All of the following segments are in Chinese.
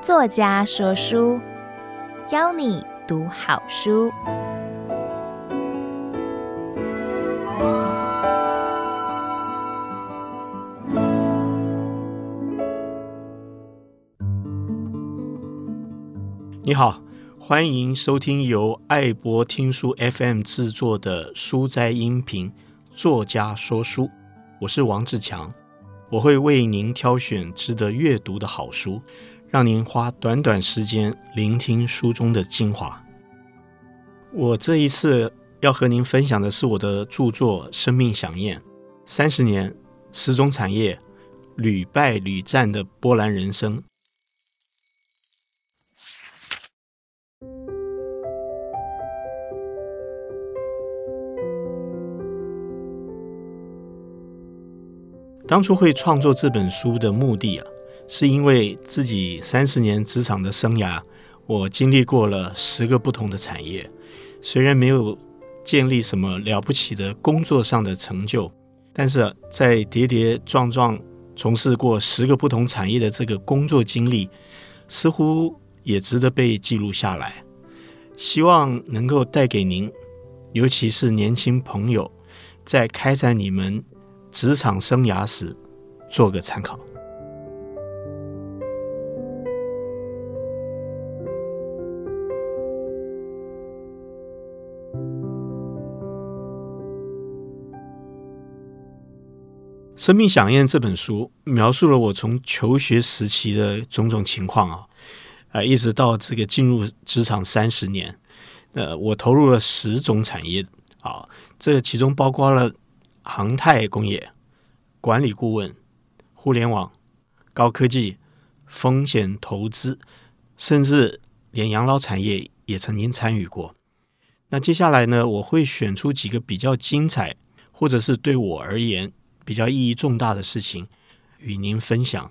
作家说书，邀你读好书。你好，欢迎收听由爱博听书 FM 制作的书斋音频。作家说书，我是王志强，我会为您挑选值得阅读的好书，让您花短短时间聆听书中的精华。我这一次要和您分享的是我的著作《生命饗宴》，三十年时钟产业屡败屡战的波澜人生。当初会创作这本书的目的啊，是因为自己三十年职场的生涯，我经历过了十个不同的产业，虽然没有建立什么了不起的工作上的成就，但是在跌跌撞撞从事过十个不同产业的这个工作经历，似乎也值得被记录下来。希望能够带给您，尤其是年轻朋友，在开展你们。职场生涯时，做个参考。《生命饗宴》这本书描述了我从求学时期的种种情况啊，啊，一直到这个进入职场三十年，呃，我投入了十种产业啊，这其中包括了。航太工业、管理顾问、互联网、高科技、风险投资，甚至连养老产业也曾经参与过。那接下来呢，我会选出几个比较精彩，或者是对我而言比较意义重大的事情，与您分享。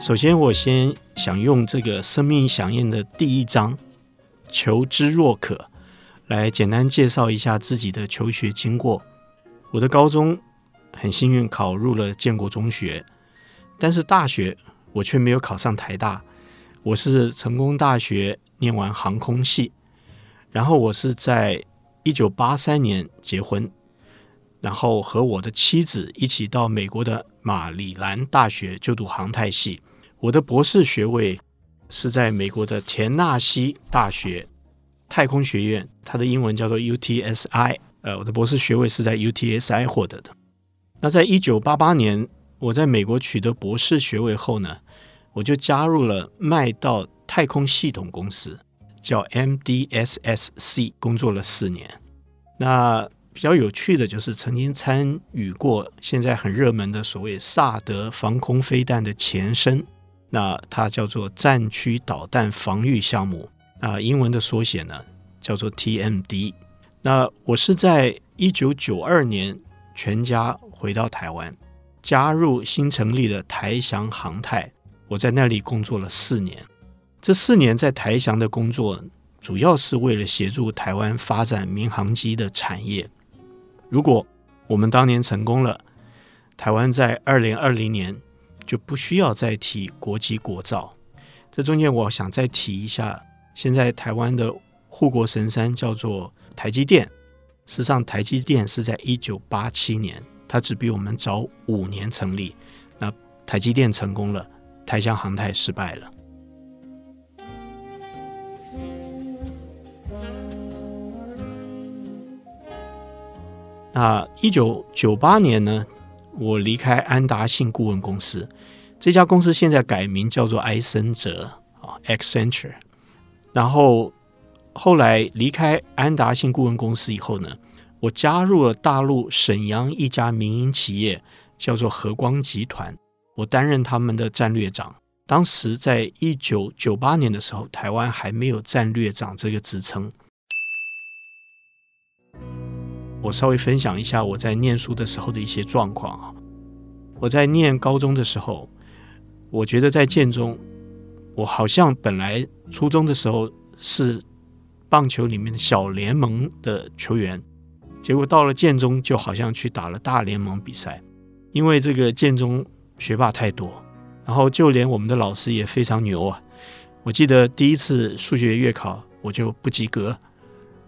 首先，我先想用这个生命响应的第一章“求知若渴”。来简单介绍一下自己的求学经过。我的高中很幸运考入了建国中学，但是大学我却没有考上台大。我是成功大学念完航空系，然后我是在一九八三年结婚，然后和我的妻子一起到美国的马里兰大学就读航太系。我的博士学位是在美国的田纳西大学。太空学院，它的英文叫做 UTSI。呃，我的博士学位是在 UTSI 获得的。那在一九八八年，我在美国取得博士学位后呢，我就加入了麦道太空系统公司，叫 MDSSC，工作了四年。那比较有趣的就是曾经参与过现在很热门的所谓萨德防空飞弹的前身，那它叫做战区导弹防御项目。啊，英文的缩写呢叫做 TMD。那我是在一九九二年全家回到台湾，加入新成立的台翔航太。我在那里工作了四年。这四年在台翔的工作，主要是为了协助台湾发展民航机的产业。如果我们当年成功了，台湾在二零二零年就不需要再提国机国造。这中间我想再提一下。现在台湾的护国神山叫做台积电。事实上，台积电是在一九八七年，它只比我们早五年成立。那台积电成功了，台翔航太失败了。那一九九八年呢，我离开安达信顾问公司，这家公司现在改名叫做埃森哲啊，Accenture。然后后来离开安达信顾问公司以后呢，我加入了大陆沈阳一家民营企业，叫做和光集团。我担任他们的战略长。当时在一九九八年的时候，台湾还没有战略长这个职称。我稍微分享一下我在念书的时候的一些状况啊。我在念高中的时候，我觉得在建中。我好像本来初中的时候是棒球里面的小联盟的球员，结果到了建中就好像去打了大联盟比赛，因为这个建中学霸太多，然后就连我们的老师也非常牛啊。我记得第一次数学月考我就不及格，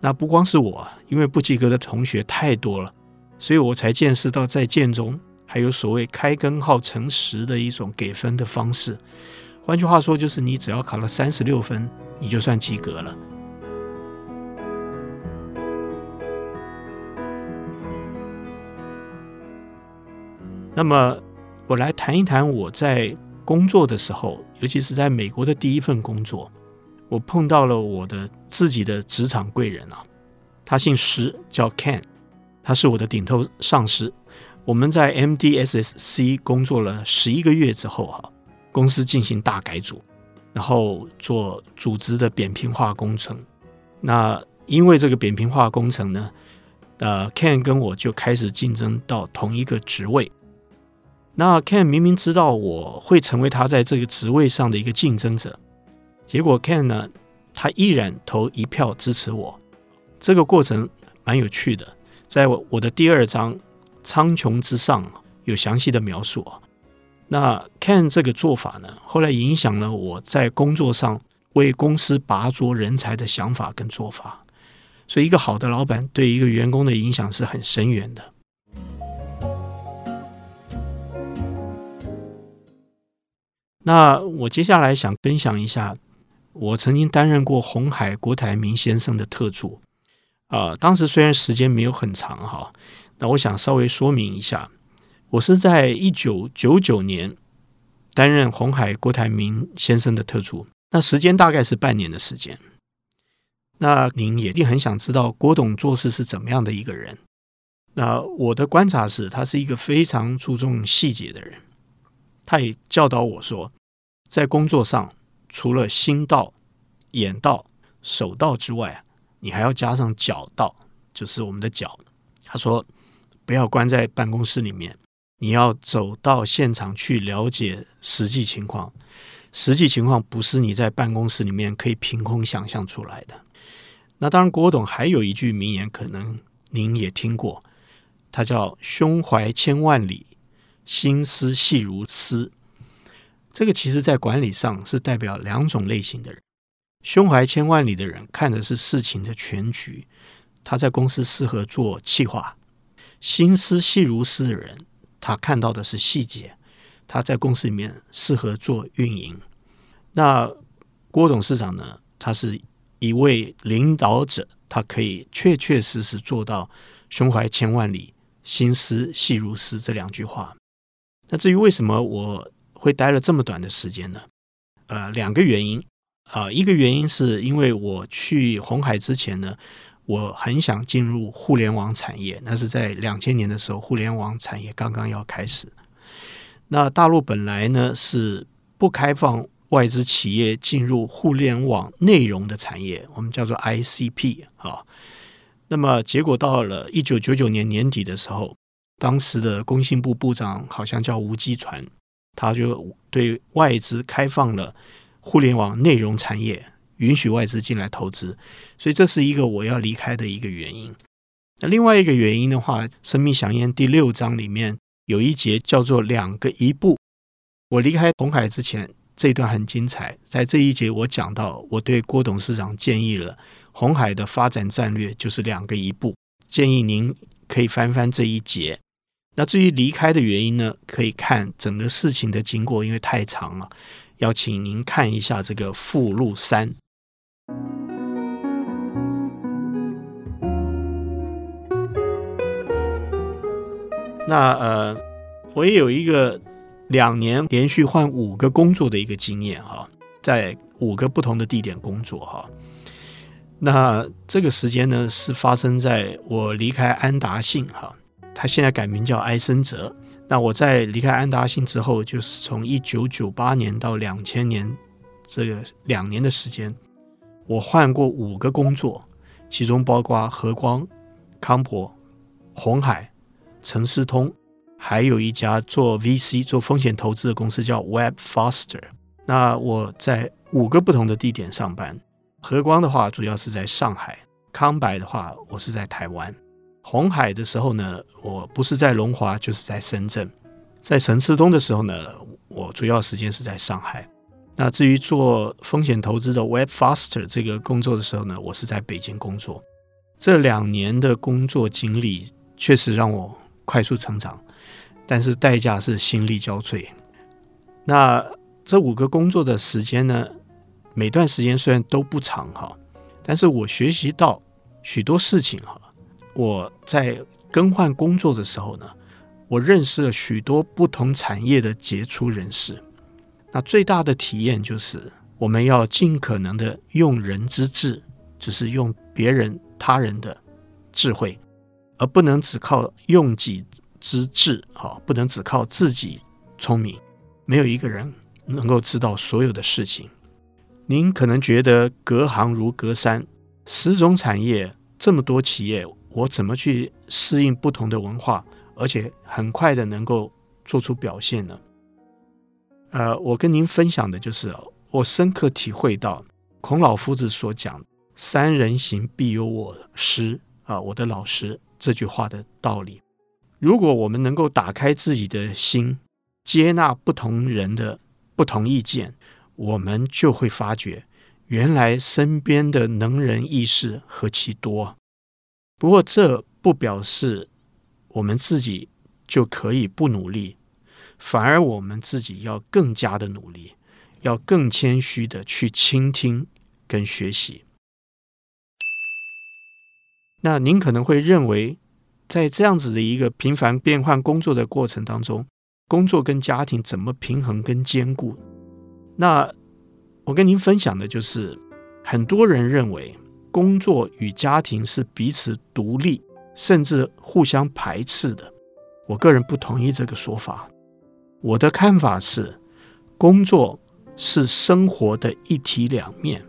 那不光是我，因为不及格的同学太多了，所以我才见识到在建中还有所谓开根号乘十的一种给分的方式。换句话说，就是你只要考了三十六分，你就算及格了。那么，我来谈一谈我在工作的时候，尤其是在美国的第一份工作，我碰到了我的自己的职场贵人啊，他姓石，叫 Ken，他是我的顶头上司。我们在 MDSSC 工作了十一个月之后，哈，公司进行大改组，然后做组织的扁平化工程。那因为这个扁平化工程呢，呃，Ken 跟我就开始竞争到同一个职位。那 Ken 明明知道我会成为他在这个职位上的一个竞争者，结果 Ken 呢，他依然投一票支持我。这个过程蛮有趣的，在我的第二章《苍穹之上》有详细的描述啊。那 Ken 这个做法呢，后来影响了我在工作上为公司拔擢人才的想法跟做法。所以，一个好的老板对一个员工的影响是很深远的。那我接下来想分享一下，我曾经担任过红海郭台铭先生的特助，啊、呃，当时虽然时间没有很长哈，那我想稍微说明一下，我是在一九九九年担任红海郭台铭先生的特助，那时间大概是半年的时间。那您一定很想知道郭董做事是怎么样的一个人？那我的观察是，他是一个非常注重细节的人。他也教导我说，在工作上，除了心到、眼到、手到之外，你还要加上脚到，就是我们的脚。他说，不要关在办公室里面，你要走到现场去了解实际情况。实际情况不是你在办公室里面可以凭空想象出来的。那当然，郭董还有一句名言，可能您也听过，他叫“胸怀千万里”。心思细如丝，这个其实在管理上是代表两种类型的人。胸怀千万里的人看的是事情的全局，他在公司适合做企划；心思细如丝的人，他看到的是细节，他在公司里面适合做运营。那郭董事长呢？他是一位领导者，他可以确确实实做到胸怀千万里、心思细如丝这两句话。那至于为什么我会待了这么短的时间呢？呃，两个原因啊，一个原因是因为我去红海之前呢，我很想进入互联网产业，那是在两千年的时候，互联网产业刚刚要开始。那大陆本来呢是不开放外资企业进入互联网内容的产业，我们叫做 ICP 啊。那么结果到了一九九九年年底的时候。当时的工信部部长好像叫吴基传，他就对外资开放了互联网内容产业，允许外资进来投资，所以这是一个我要离开的一个原因。那另外一个原因的话，《生命饗宴》第六章里面有一节叫做“两个一步”。我离开红海之前，这段很精彩。在这一节，我讲到我对郭董事长建议了红海的发展战略就是“两个一步”，建议您可以翻翻这一节。那至于离开的原因呢？可以看整个事情的经过，因为太长了，要请您看一下这个附录三。那呃，我也有一个两年连续换五个工作的一个经验哈，在五个不同的地点工作哈。那这个时间呢，是发生在我离开安达信哈。他现在改名叫埃森哲。那我在离开安达信之后，就是从一九九八年到两千年这个两年的时间，我换过五个工作，其中包括和光、康柏、红海、陈思通，还有一家做 VC 做风险投资的公司叫 Web Faster。那我在五个不同的地点上班，和光的话，主要是在上海；康柏的话，我是在台湾；红海的时候呢，我不是在龙华，就是在深圳；在陈思通的时候呢，我主要时间是在上海。那至于做风险投资的 Web Faster 这个工作的时候呢，我是在北京工作。这两年的工作经历确实让我快速成长，但是代价是心力交瘁。那这五个工作的时间呢，每段时间虽然都不长哈，但是我学习到许多事情哈。我在更换工作的时候呢，我认识了许多不同产业的杰出人士。那最大的体验就是，我们要尽可能的用人之智，就是用别人他人的智慧，而不能只靠用己之智哈，不能只靠自己聪明。没有一个人能够知道所有的事情。您可能觉得隔行如隔山，十种产业，这么多企业，我怎么去适应不同的文化，而且很快的能够做出表现呢？呃，我跟您分享的就是，我深刻体会到孔老夫子所讲“三人行，必有我师”啊，我的老师这句话的道理。如果我们能够打开自己的心，接纳不同人的不同意见。我们就会发觉，原来身边的能人异士何其多。不过，这不表示我们自己就可以不努力，反而我们自己要更加的努力，要更谦虚的去倾听跟学习。那您可能会认为，在这样子的一个频繁变换工作的过程当中，工作跟家庭怎么平衡跟兼顾？那我跟您分享的就是，很多人认为工作与家庭是彼此独立，甚至互相排斥的。我个人不同意这个说法。我的看法是，工作是生活的一体两面，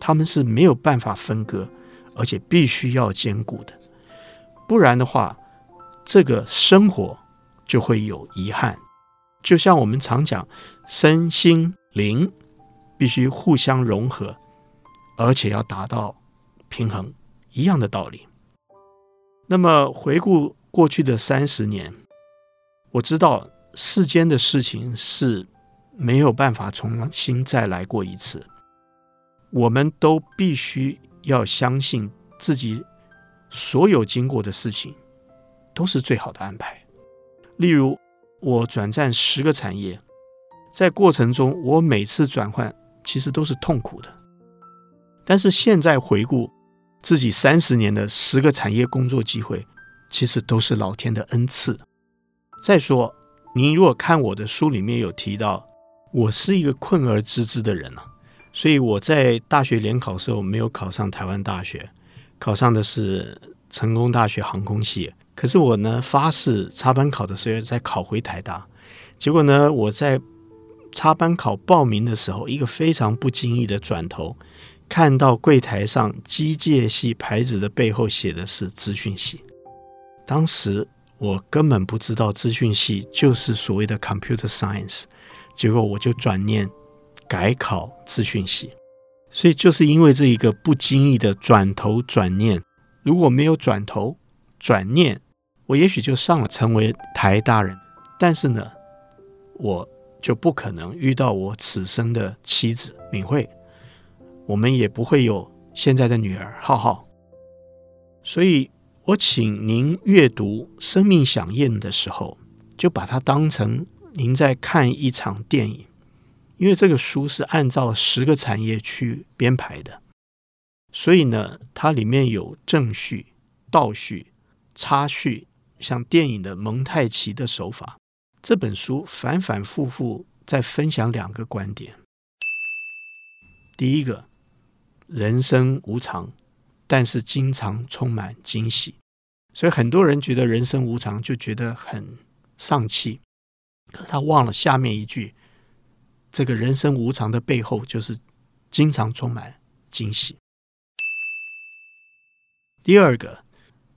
他们是没有办法分割，而且必须要兼顾的。不然的话，这个生活就会有遗憾。就像我们常讲，身心。灵必须互相融合，而且要达到平衡，一样的道理。那么回顾过去的三十年，我知道世间的事情是没有办法重新再来过一次。我们都必须要相信自己所有经过的事情都是最好的安排。例如，我转战十个产业。在过程中，我每次转换其实都是痛苦的。但是现在回顾自己三十年的十个产业工作机会，其实都是老天的恩赐。再说，您如果看我的书里面有提到，我是一个困而知之的人啊，所以我在大学联考的时候没有考上台湾大学，考上的是成功大学航空系。可是我呢发誓插班考的时候再考回台大，结果呢我在。插班考报名的时候，一个非常不经意的转头，看到柜台上机械系牌子的背后写的是资讯系。当时我根本不知道资讯系就是所谓的 computer science，结果我就转念改考资讯系。所以就是因为这一个不经意的转头转念，如果没有转头转念，我也许就上了成为台大人。但是呢，我。就不可能遇到我此生的妻子敏慧，我们也不会有现在的女儿浩浩。所以我请您阅读《生命响宴》的时候，就把它当成您在看一场电影，因为这个书是按照十个产业去编排的，所以呢，它里面有正序、倒序、插叙，像电影的蒙太奇的手法。这本书反反复复在分享两个观点。第一个，人生无常，但是经常充满惊喜。所以很多人觉得人生无常，就觉得很丧气。可是他忘了下面一句：这个人生无常的背后，就是经常充满惊喜。第二个，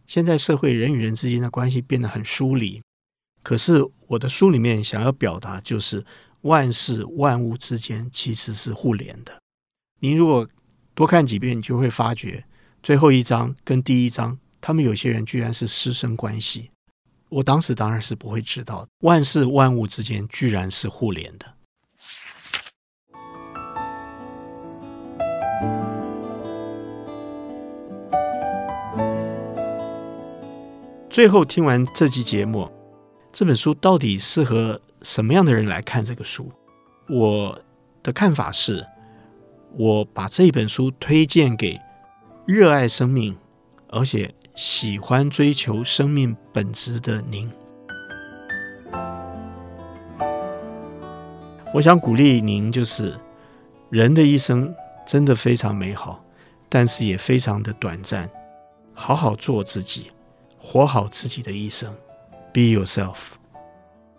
现在社会人与人之间的关系变得很疏离。可是我的书里面想要表达，就是万事万物之间其实是互联的。您如果多看几遍，你就会发觉最后一章跟第一章，他们有些人居然是师生关系。我当时当然是不会知道，万事万物之间居然是互联的。最后听完这期节目，这本书到底适合什么样的人来看？这个书，我的看法是，我把这本书推荐给热爱生命，而且喜欢追求生命本质的您。我想鼓励您，就是人的一生真的非常美好，但是也非常的短暂，好好做自己。活好自己的一生，Be yourself。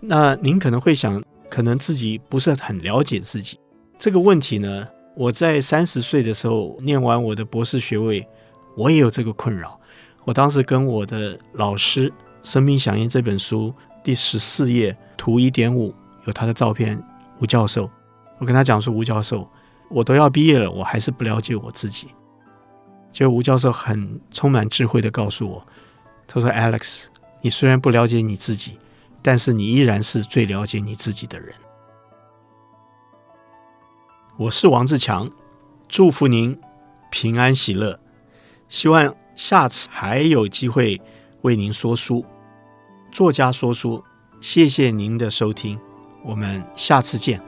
那您可能会想，可能自己不是很了解自己这个问题呢？我在三十岁的时候念完我的博士学位，我也有这个困扰。我当时跟我的老师《生命响应》这本书第十四页图一点五有他的照片，吴教授。我跟他讲说，吴教授，我都要毕业了，我还是不了解我自己。结果吴教授很充满智慧地告诉我。他说：“Alex，你虽然不了解你自己，但是你依然是最了解你自己的人。”我是王志强，祝福您平安喜乐。希望下次还有机会为您说书，作家说书。谢谢您的收听，我们下次见。